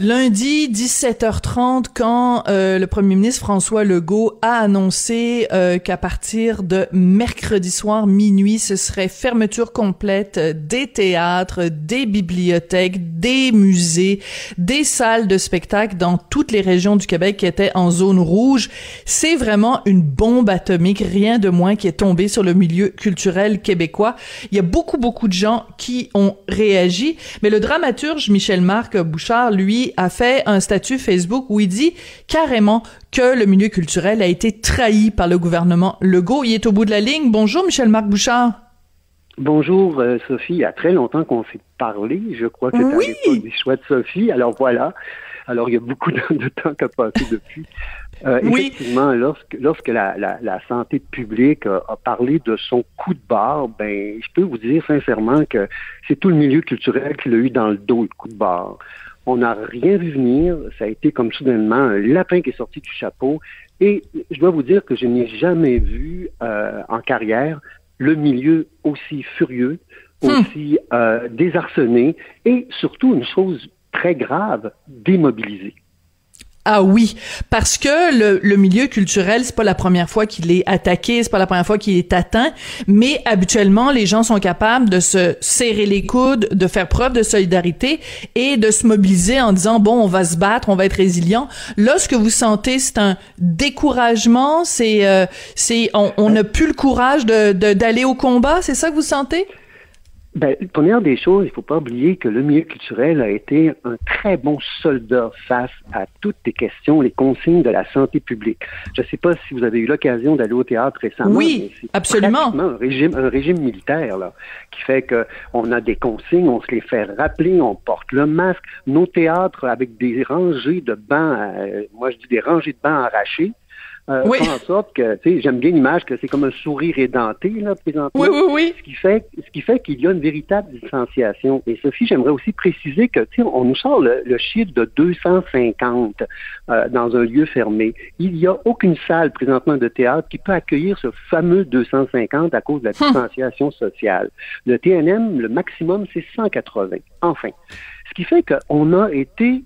Lundi 17h30, quand euh, le premier ministre François Legault a annoncé euh, qu'à partir de mercredi soir minuit, ce serait fermeture complète des théâtres, des bibliothèques, des musées, des salles de spectacle dans toutes les régions du Québec qui étaient en zone rouge, c'est vraiment une bombe atomique, rien de moins qui est tombé sur le milieu culturel québécois. Il y a beaucoup beaucoup de gens qui ont réagi, mais le dramaturge Michel Marc Bouchard, lui, a fait un statut Facebook où il dit carrément que le milieu culturel a été trahi par le gouvernement Legault. Il est au bout de la ligne. Bonjour, Michel-Marc Bouchard. Bonjour, euh, Sophie. Il y a très longtemps qu'on s'est parlé. Je crois que oui. tu des choix de Sophie. Alors voilà. Alors, il y a beaucoup de, temps qui a passé depuis. Euh, oui. Effectivement, lorsque, lorsque la, la, la santé publique a, a, parlé de son coup de barre, ben, je peux vous dire sincèrement que c'est tout le milieu culturel qui l'a eu dans le dos, le coup de barre. On n'a rien vu venir. Ça a été comme soudainement un lapin qui est sorti du chapeau. Et je dois vous dire que je n'ai jamais vu euh, en carrière le milieu aussi furieux, aussi euh, désarçonné et surtout une chose très grave, démobilisé. Ah oui, parce que le, le milieu culturel, c'est pas la première fois qu'il est attaqué, c'est pas la première fois qu'il est atteint, mais habituellement, les gens sont capables de se serrer les coudes, de faire preuve de solidarité et de se mobiliser en disant bon, on va se battre, on va être résilient. Là, ce que vous sentez, c'est un découragement, c'est euh, c'est on n'a plus le courage de d'aller au combat, c'est ça que vous sentez? Ben, première des choses, il ne faut pas oublier que le milieu culturel a été un très bon soldat face à toutes les questions, les consignes de la santé publique. Je ne sais pas si vous avez eu l'occasion d'aller au théâtre récemment. Oui, absolument. Un régime, un régime militaire là, qui fait que on a des consignes, on se les fait rappeler, on porte le masque. Nos théâtres avec des rangées de bancs, euh, moi je dis des rangées de bancs arrachés. Euh, oui. en sorte que, tu sais, j'aime bien l'image que c'est comme un sourire édenté, là, présentement. Oui, oui, oui. Ce qui fait, ce qui fait qu'il y a une véritable distanciation. Et Sophie, j'aimerais aussi préciser que, tu sais, on nous sort le, le chiffre de 250 euh, dans un lieu fermé. Il n'y a aucune salle présentement de théâtre qui peut accueillir ce fameux 250 à cause de la distanciation sociale. Le TNM, le maximum, c'est 180. Enfin. Ce qui fait qu'on a été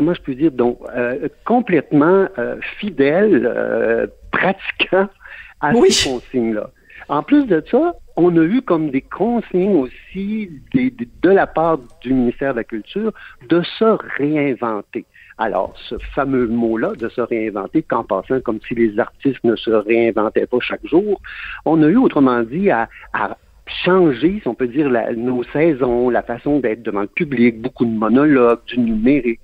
comment je peux dire, donc euh, complètement euh, fidèle, euh, pratiquant à Oui. ces consignes-là. En plus de ça, on a eu comme des consignes aussi des- des- de la part du ministère de la Culture de se réinventer. Alors, ce fameux mot-là, de se réinventer, qu'en passant comme si les artistes ne se réinventaient pas chaque jour, on a eu, autrement dit, à, à changer, si on peut dire, la- nos saisons, la façon d'être devant le public, beaucoup de monologues, du numérique.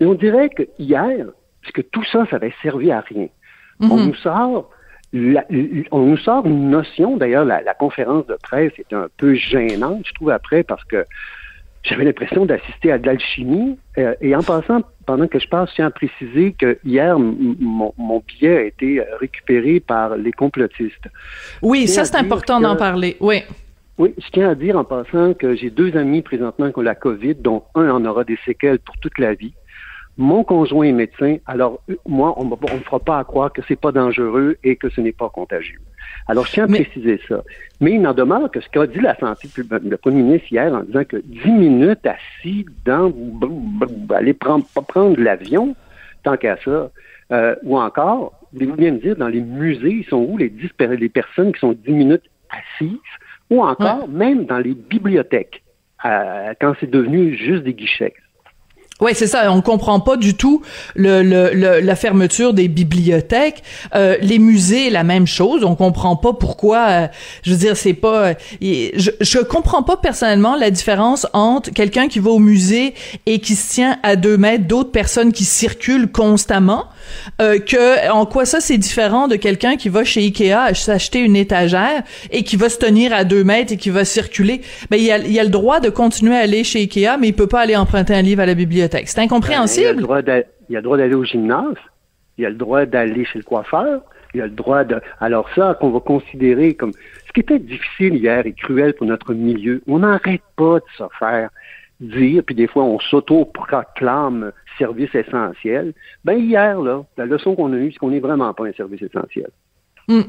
Mais on dirait que hier, puisque tout ça, ça avait servi à rien, on nous sort la- on nous sort une notion, d'ailleurs, la, la conférence de presse était un peu gênante, je trouve, après, parce que j'avais l'impression d'assister à de l'alchimie. Euh, et en passant, pendant que je passe, je tiens à préciser que hier, mon, mon billet a été récupéré par les complotistes. Oui, ça c'est important d'en parler. Oui. Oui, je tiens à dire en passant que j'ai deux amis présentement qui ont la COVID, dont un en aura des séquelles pour toute la vie. Mon conjoint est médecin, alors euh, moi, on ne fera pas à croire que c'est pas dangereux et que ce n'est pas contagieux. Alors, je tiens à Mais- préciser ça. Mais il n'en demeure que ce qu'a dit la santé publique, le premier ministre hier en disant que 10 minutes assis dans, aller prendre, pas prendre l'avion, tant qu'à ça, euh, ou encore, voulez-vous bien me dire, dans les musées, ils sont où les, 10 per- les personnes qui sont 10 minutes assises, ou encore, même dans les bibliothèques, euh, quand c'est devenu juste des guichets. Oui, c'est ça. On comprend pas du tout le, le, le- la fermeture des bibliothèques, Euh, les musées, la même chose. On comprend pas pourquoi. euh, je veux dire, c'est pas. euh, je, je comprends pas personnellement la différence entre quelqu'un qui va au musée et qui se tient à deux mètres d'autres personnes qui circulent constamment. Euh, que en quoi ça c'est différent de quelqu'un qui va chez Ikea s'acheter une étagère et qui va se tenir à deux mètres et qui va circuler? Ben il a, il a le droit de continuer à aller chez Ikea, mais il peut pas aller emprunter un livre à la bibliothèque. C'est Ben, incompréhensible. il a le droit d'aller au gymnase, il a le droit d'aller chez le coiffeur, il a le droit de... Alors ça, qu'on va considérer comme... Ce qui était difficile hier et cruel pour notre milieu, on n'arrête pas de se faire dire, puis des fois on s'auto-proclame service essentiel. Ben hier, là, la leçon qu'on a eue, c'est qu'on n'est vraiment pas un service essentiel. Hmm.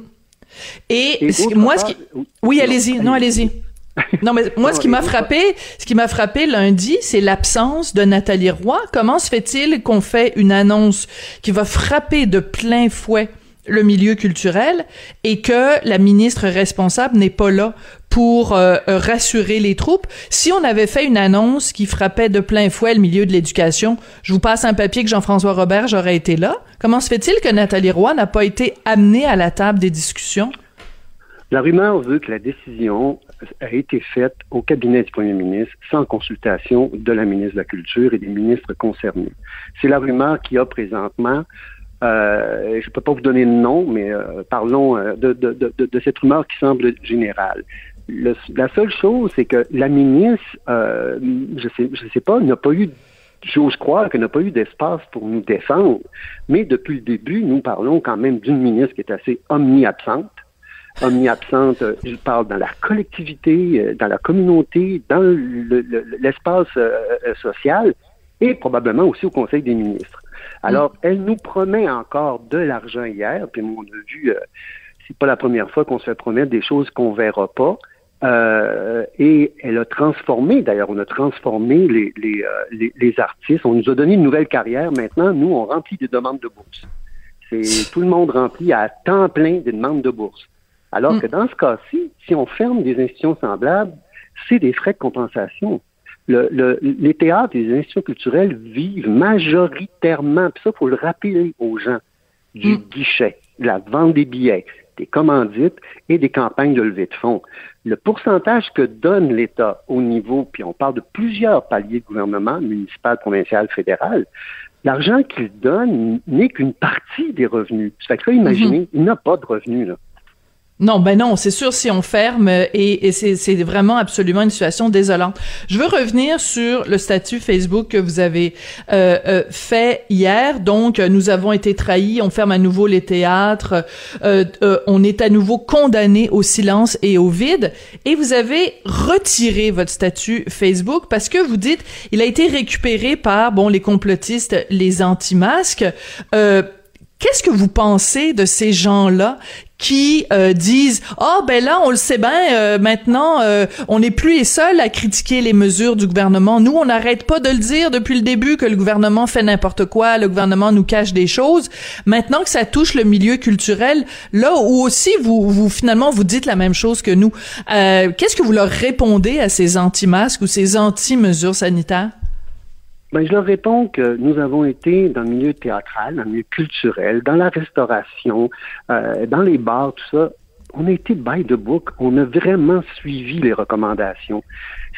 Et, moi, ce qui... Oui, allez-y. Non, allez-y. Non, mais moi, ce qui m'a frappé, ce qui m'a frappé lundi, c'est l'absence de Nathalie Roy. Comment se fait-il qu'on fait une annonce qui va frapper de plein fouet le milieu culturel et que la ministre responsable n'est pas là pour euh, rassurer les troupes. Si on avait fait une annonce qui frappait de plein fouet le milieu de l'éducation, je vous passe un papier que Jean-François Robert j'aurais été là. Comment se fait-il que Nathalie Roy n'a pas été amenée à la table des discussions? La rumeur veut que la décision a été faite au cabinet du premier ministre sans consultation de la ministre de la Culture et des ministres concernés. C'est la rumeur qui a présentement euh, je ne peux pas vous donner de nom, mais euh, parlons euh, de, de, de, de, cette rumeur qui semble générale. Le, la seule chose, c'est que la ministre, euh, je sais, je sais pas, n'a pas eu, j'ose croire qu'elle n'a pas eu d'espace pour nous défendre. Mais depuis le début, nous parlons quand même d'une ministre qui est assez omniabsente. Omniabsente, je parle dans la collectivité, dans la communauté, dans l'espace social et probablement aussi au Conseil des ministres. Alors, elle nous promet encore de l'argent hier, puis on a vu, euh, c'est pas la première fois qu'on se fait promettre des choses qu'on verra pas. Euh, et elle a transformé, d'ailleurs, on a transformé les, les, euh, les, les, artistes. On nous a donné une nouvelle carrière. Maintenant, nous, on remplit des demandes de bourse. C'est tout le monde remplit à temps plein des demandes de bourse. Alors mm. que dans ce cas-ci, si on ferme des institutions semblables, c'est des frais de compensation le, les théâtres et les institutions culturelles vivent majoritairement, puis ça, il faut le rappeler aux gens, du mm. guichet, de la vente des billets, des commandites et des campagnes de levée de fonds. Le pourcentage que donne l'État au niveau, puis on parle de plusieurs paliers de gouvernement, municipal, provincial, fédéral, l'argent qu'il donne n'est qu'une partie des revenus. Ça fait que là, imaginez, mm-hmm. il n'a pas de revenus. Là. Non, ben non, c'est sûr si on ferme et, c'est vraiment absolument une situation désolante. Je veux revenir sur le statut Facebook que vous avez euh, euh, fait hier. Donc, nous avons été trahis, on ferme à nouveau les théâtres, euh, on est à nouveau condamné au silence et au vide. Et vous avez retiré votre statut Facebook parce que vous dites il a été récupéré par bon les complotistes, les anti-masques. Qu'est-ce que vous pensez de ces gens-là qui euh, disent ah ben là on le sait bien euh, maintenant euh, on n'est plus les seuls à critiquer les mesures du gouvernement. Nous on n'arrête pas de le dire depuis le début que le gouvernement fait n'importe quoi le gouvernement nous cache des choses. Maintenant que ça touche le milieu culturel là où aussi vous vous finalement vous dites la même chose que nous. Qu'est-ce que vous leur répondez à ces anti-masques ou ces anti-mesures sanitaires ben, je leur réponds que nous avons été dans le milieu théâtral, dans le milieu culturel, dans la restauration, euh, dans les bars, tout ça. On a été by the book. On a vraiment suivi les recommandations.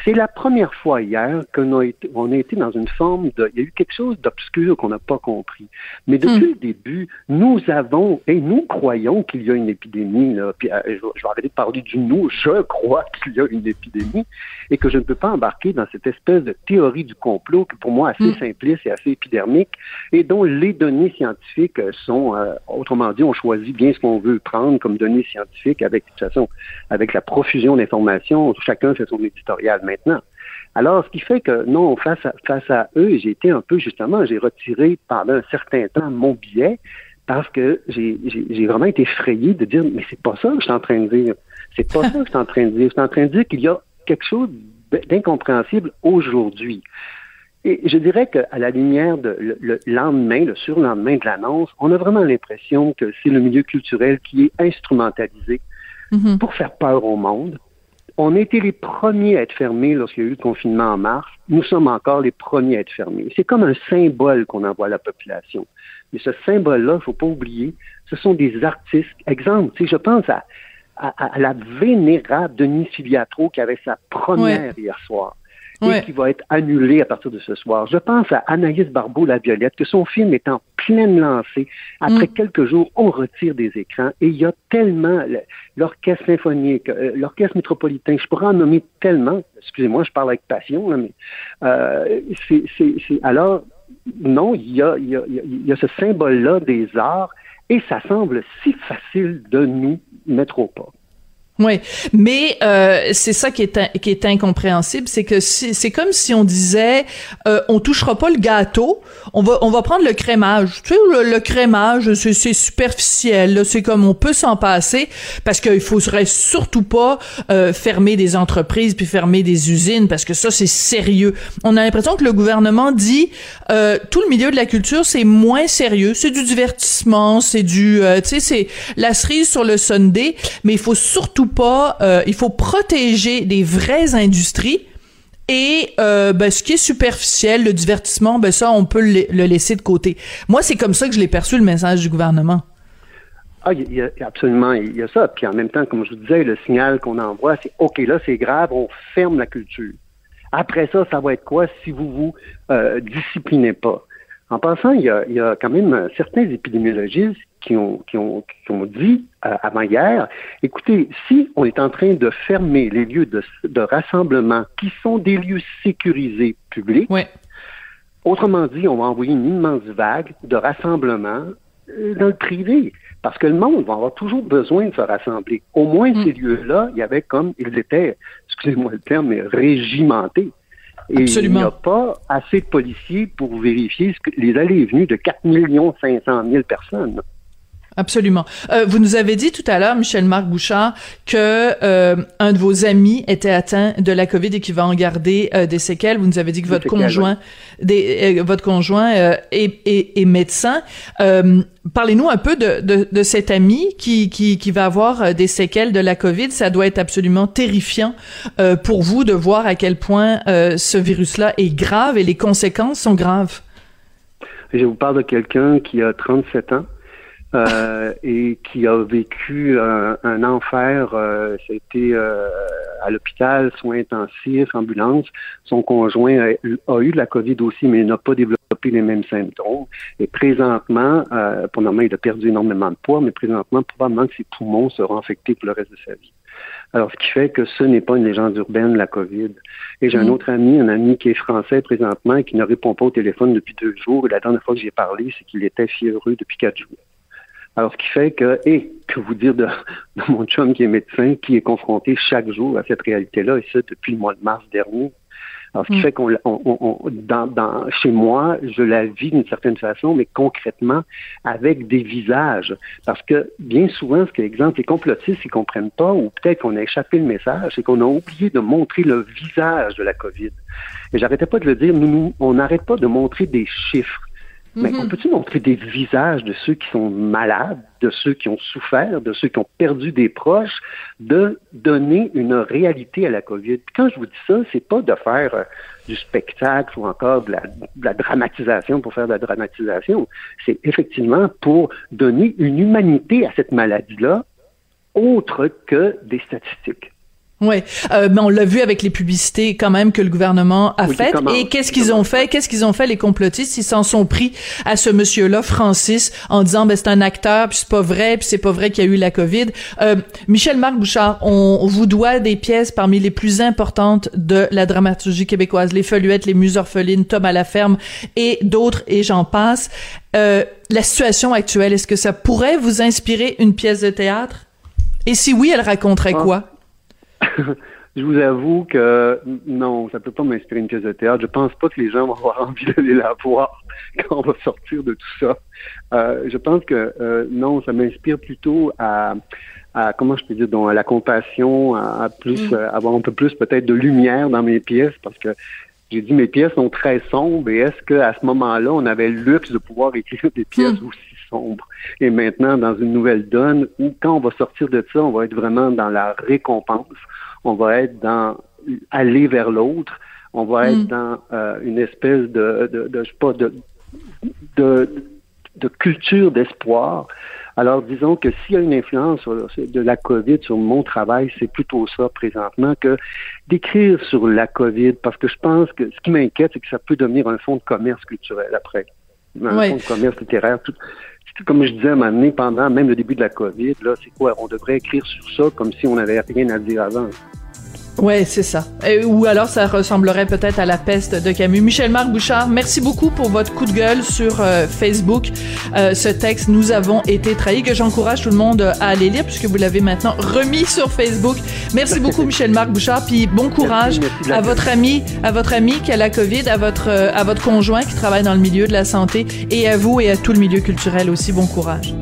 C'est la première fois hier qu'on a été, on a été dans une forme de, il y a eu quelque chose d'obscur qu'on n'a pas compris. Mais depuis hmm. le début, nous avons et nous croyons qu'il y a une épidémie. Là, puis, euh, je, vais arrêter de parler du nous. Je crois qu'il y a une épidémie et que je ne peux pas embarquer dans cette espèce de théorie du complot qui, pour moi, assez hmm. simpliste et assez épidermique et dont les données scientifiques sont, euh, autrement dit, on choisit bien ce qu'on veut prendre comme données scientifiques avec, de toute façon, avec la profusion d'informations. Chacun fait son éditorial maintenant. Alors, ce qui fait que, non, face à, face à eux, j'ai été un peu, justement, j'ai retiré pendant un certain temps mon billet parce que j'ai vraiment été effrayé de dire, mais c'est pas ça que je suis en train de dire. C'est pas ça que je suis en train de dire. Je suis en train de dire qu'il y a quelque chose d'incompréhensible aujourd'hui. Et je dirais qu'à la lumière de le, lendemain, le surlendemain de l'annonce, on a vraiment l'impression que c'est le milieu culturel qui est instrumentalisé mm-hmm. pour faire peur au monde, on a été les premiers à être fermés lorsqu'il y a eu le confinement en mars. Nous sommes encore les premiers à être fermés. C'est comme un symbole qu'on envoie à la population. Mais ce symbole-là, il ne faut pas oublier, ce sont des artistes. Exemple, je pense à, à, la vénérable Denis Filiatro qui avait sa première hier soir et qui va être annulé à partir de ce soir. Je pense à Anaïs Barbeau-Laviolette, que son film est en pleine lancée. Après mm. quelques jours, on retire des écrans et il y a tellement l'orchestre symphonique, euh, l'orchestre métropolitain, je pourrais en nommer tellement, excusez-moi, je parle avec passion, mais euh, c'est, alors, non, il y a, il y a, il y a ce symbole-là des arts et ça semble si facile de nous mettre au pas. Oui, mais euh, c'est ça qui est qui est incompréhensible, c'est que c'est comme si on disait euh, on touchera pas le gâteau, on va on va prendre le crémage. Tu sais le, crémage c'est superficiel, c'est comme on peut s'en passer parce qu'il faudrait surtout pas euh, fermer des entreprises puis fermer des usines parce que ça c'est sérieux. On a l'impression que le gouvernement dit euh, tout le milieu de la culture c'est moins sérieux, c'est du divertissement, c'est du euh, tu sais c'est la cerise sur le sundae, mais il faut surtout pas, euh, il faut protéger des vraies industries. Et euh, ben, ce qui est superficiel, le divertissement, ben ça, on peut le, laisser de côté. Moi, c'est comme ça que je l'ai perçu le message du gouvernement. Ah, absolument, il y a ça. Puis en même temps, comme je vous disais, le signal qu'on envoie, c'est OK, là, c'est grave, on ferme la culture. Après ça, ça va être quoi si vous vous euh, disciplinez pas? En passant, il y, il y a quand même certains épidémiologistes qui ont, qui ont, qui ont dit euh, avant-hier, écoutez, si on est en train de fermer les lieux de, de rassemblement qui sont des lieux sécurisés publics, autrement dit, on va envoyer une immense vague de rassemblement euh, dans le privé. Parce que le monde va avoir toujours besoin de se rassembler. Au moins, mm. ces lieux-là, il y avait comme, ils étaient, excusez-moi le terme, mais régimentés. Et il n'y a pas assez de policiers pour vérifier les allées et venues de 4 500 000 personnes. Absolument. Euh, vous nous avez dit tout à l'heure, Michel-Marc Bouchard, que euh, un de vos amis était atteint de la COVID et qu'il va en garder euh, des séquelles. Vous nous avez dit que votre conjoint, des, votre conjoint est, médecin. Parlez-nous un peu de, de, de, cet ami qui, qui, qui va avoir des séquelles de la COVID. Ça doit être absolument terrifiant pour vous de voir à quel point ce virus-là est grave et les conséquences sont graves. Je vous parle de quelqu'un qui a 37 ans euh, et qui a vécu un, enfer. Euh, C'était euh, à l'hôpital, soins intensifs, ambulance. Son conjoint a, eu de la COVID aussi, mais n'a pas développé les mêmes symptômes. Et présentement, euh, pour moment, il a perdu énormément de poids, mais présentement, probablement que ses poumons seront infectés pour le reste de sa vie. Alors, ce qui fait que ce n'est pas une légende urbaine, la COVID. Et j'ai un mm. autre ami, un ami qui est français présentement et qui ne répond pas au téléphone depuis deux jours. Et la dernière fois que j'ai parlé, c'est qu'il était fiévreux depuis quatre jours. Alors, ce qui fait que, et que vous dire de, mon chum qui est médecin, qui est confronté chaque jour à cette réalité-là, et ça depuis le mois de mars dernier. Alors, ce qui mm. fait qu'on, dans, dans, chez moi, je la vis d'une certaine façon, mais concrètement avec des visages. Parce que bien souvent, ce que exemple, les complotistes, ils comprennent pas, ou peut-être qu'on a échappé le message, c'est qu'on a oublié de montrer le visage de la COVID. Et j'arrêtais pas de le dire, nous, nous on n'arrête pas de montrer des chiffres. Mais on mhm. peut-tu montrer des visages de ceux qui sont malades, de ceux qui ont souffert, de ceux qui ont perdu des proches, de donner une réalité à la COVID? Puis quand je vous dis ça, c'est pas de faire euh, du spectacle ou encore de la, de la, dramatisation pour faire de la dramatisation. C'est effectivement pour donner une humanité à cette maladie-là, autre que des statistiques. Oui, euh, mais on l'a vu avec les publicités quand même que le gouvernement a faites. Et qu'est-ce qu'ils ont fait? Qu'est-ce qu'ils ont fait les complotistes? Ils s'en sont pris à ce monsieur-là, Francis, en disant ben c'est un acteur, puis c'est pas vrai, puis c'est pas vrai qu'il y a eu la Covid. Euh, Michel Marc Bouchard, on, vous doit des pièces parmi les plus importantes de la dramaturgie québécoise, les Feuillettes, les Muses orphelines, Tom à la ferme et d'autres, et j'en passe. Euh, la situation actuelle, est-ce que ça pourrait vous inspirer une pièce de théâtre? Et si oui, elle raconterait ah. quoi? je vous avoue que non, ça peut pas m'inspirer une pièce de théâtre. Je pense pas que les gens vont avoir envie d'aller la voir quand on va sortir de tout ça. Euh, je pense que euh, non, ça m'inspire plutôt à, à, comment je peux dire, donc, à la compassion, à, plus, mm. euh, avoir un peu plus peut-être de lumière dans mes pièces, parce que j'ai dit mes pièces sont très sombres. Et est-ce qu'à ce, moment-là, on avait le luxe de pouvoir écrire des pièces mm. aussi Et maintenant, dans une nouvelle donne où quand on va sortir de ça, on va être vraiment dans la récompense on va être dans aller vers l'autre, on va être mm. dans euh, une espèce de, de, de, je sais pas, de, de, de culture d'espoir. Alors, disons que s'il y a une influence de la COVID sur mon travail, c'est plutôt ça présentement que d'écrire sur la COVID, parce que je pense que ce qui m'inquiète, c'est que ça peut devenir un fonds de commerce culturel après. Un fonds de commerce littéraire. Tout, comme je disais à un moment donné, pendant même le début de la COVID, là, c'est quoi? On devrait écrire sur ça comme si on n'avait rien à dire avant. Ouais, c'est ça. ou alors ça ressemblerait peut-être à la peste de Camus. Michel Marc Bouchard, merci beaucoup pour votre coup de gueule sur euh, Facebook. Euh, ce texte, nous avons été trahis, que j'encourage tout le monde à aller lire puisque vous l'avez maintenant remis sur Facebook. Merci beaucoup Michel Marc Bouchard, puis bon courage à votre ami, à votre ami qui a la Covid, à votre à votre conjoint qui travaille dans le milieu de la santé et à vous et à tout le milieu culturel aussi. Bon courage.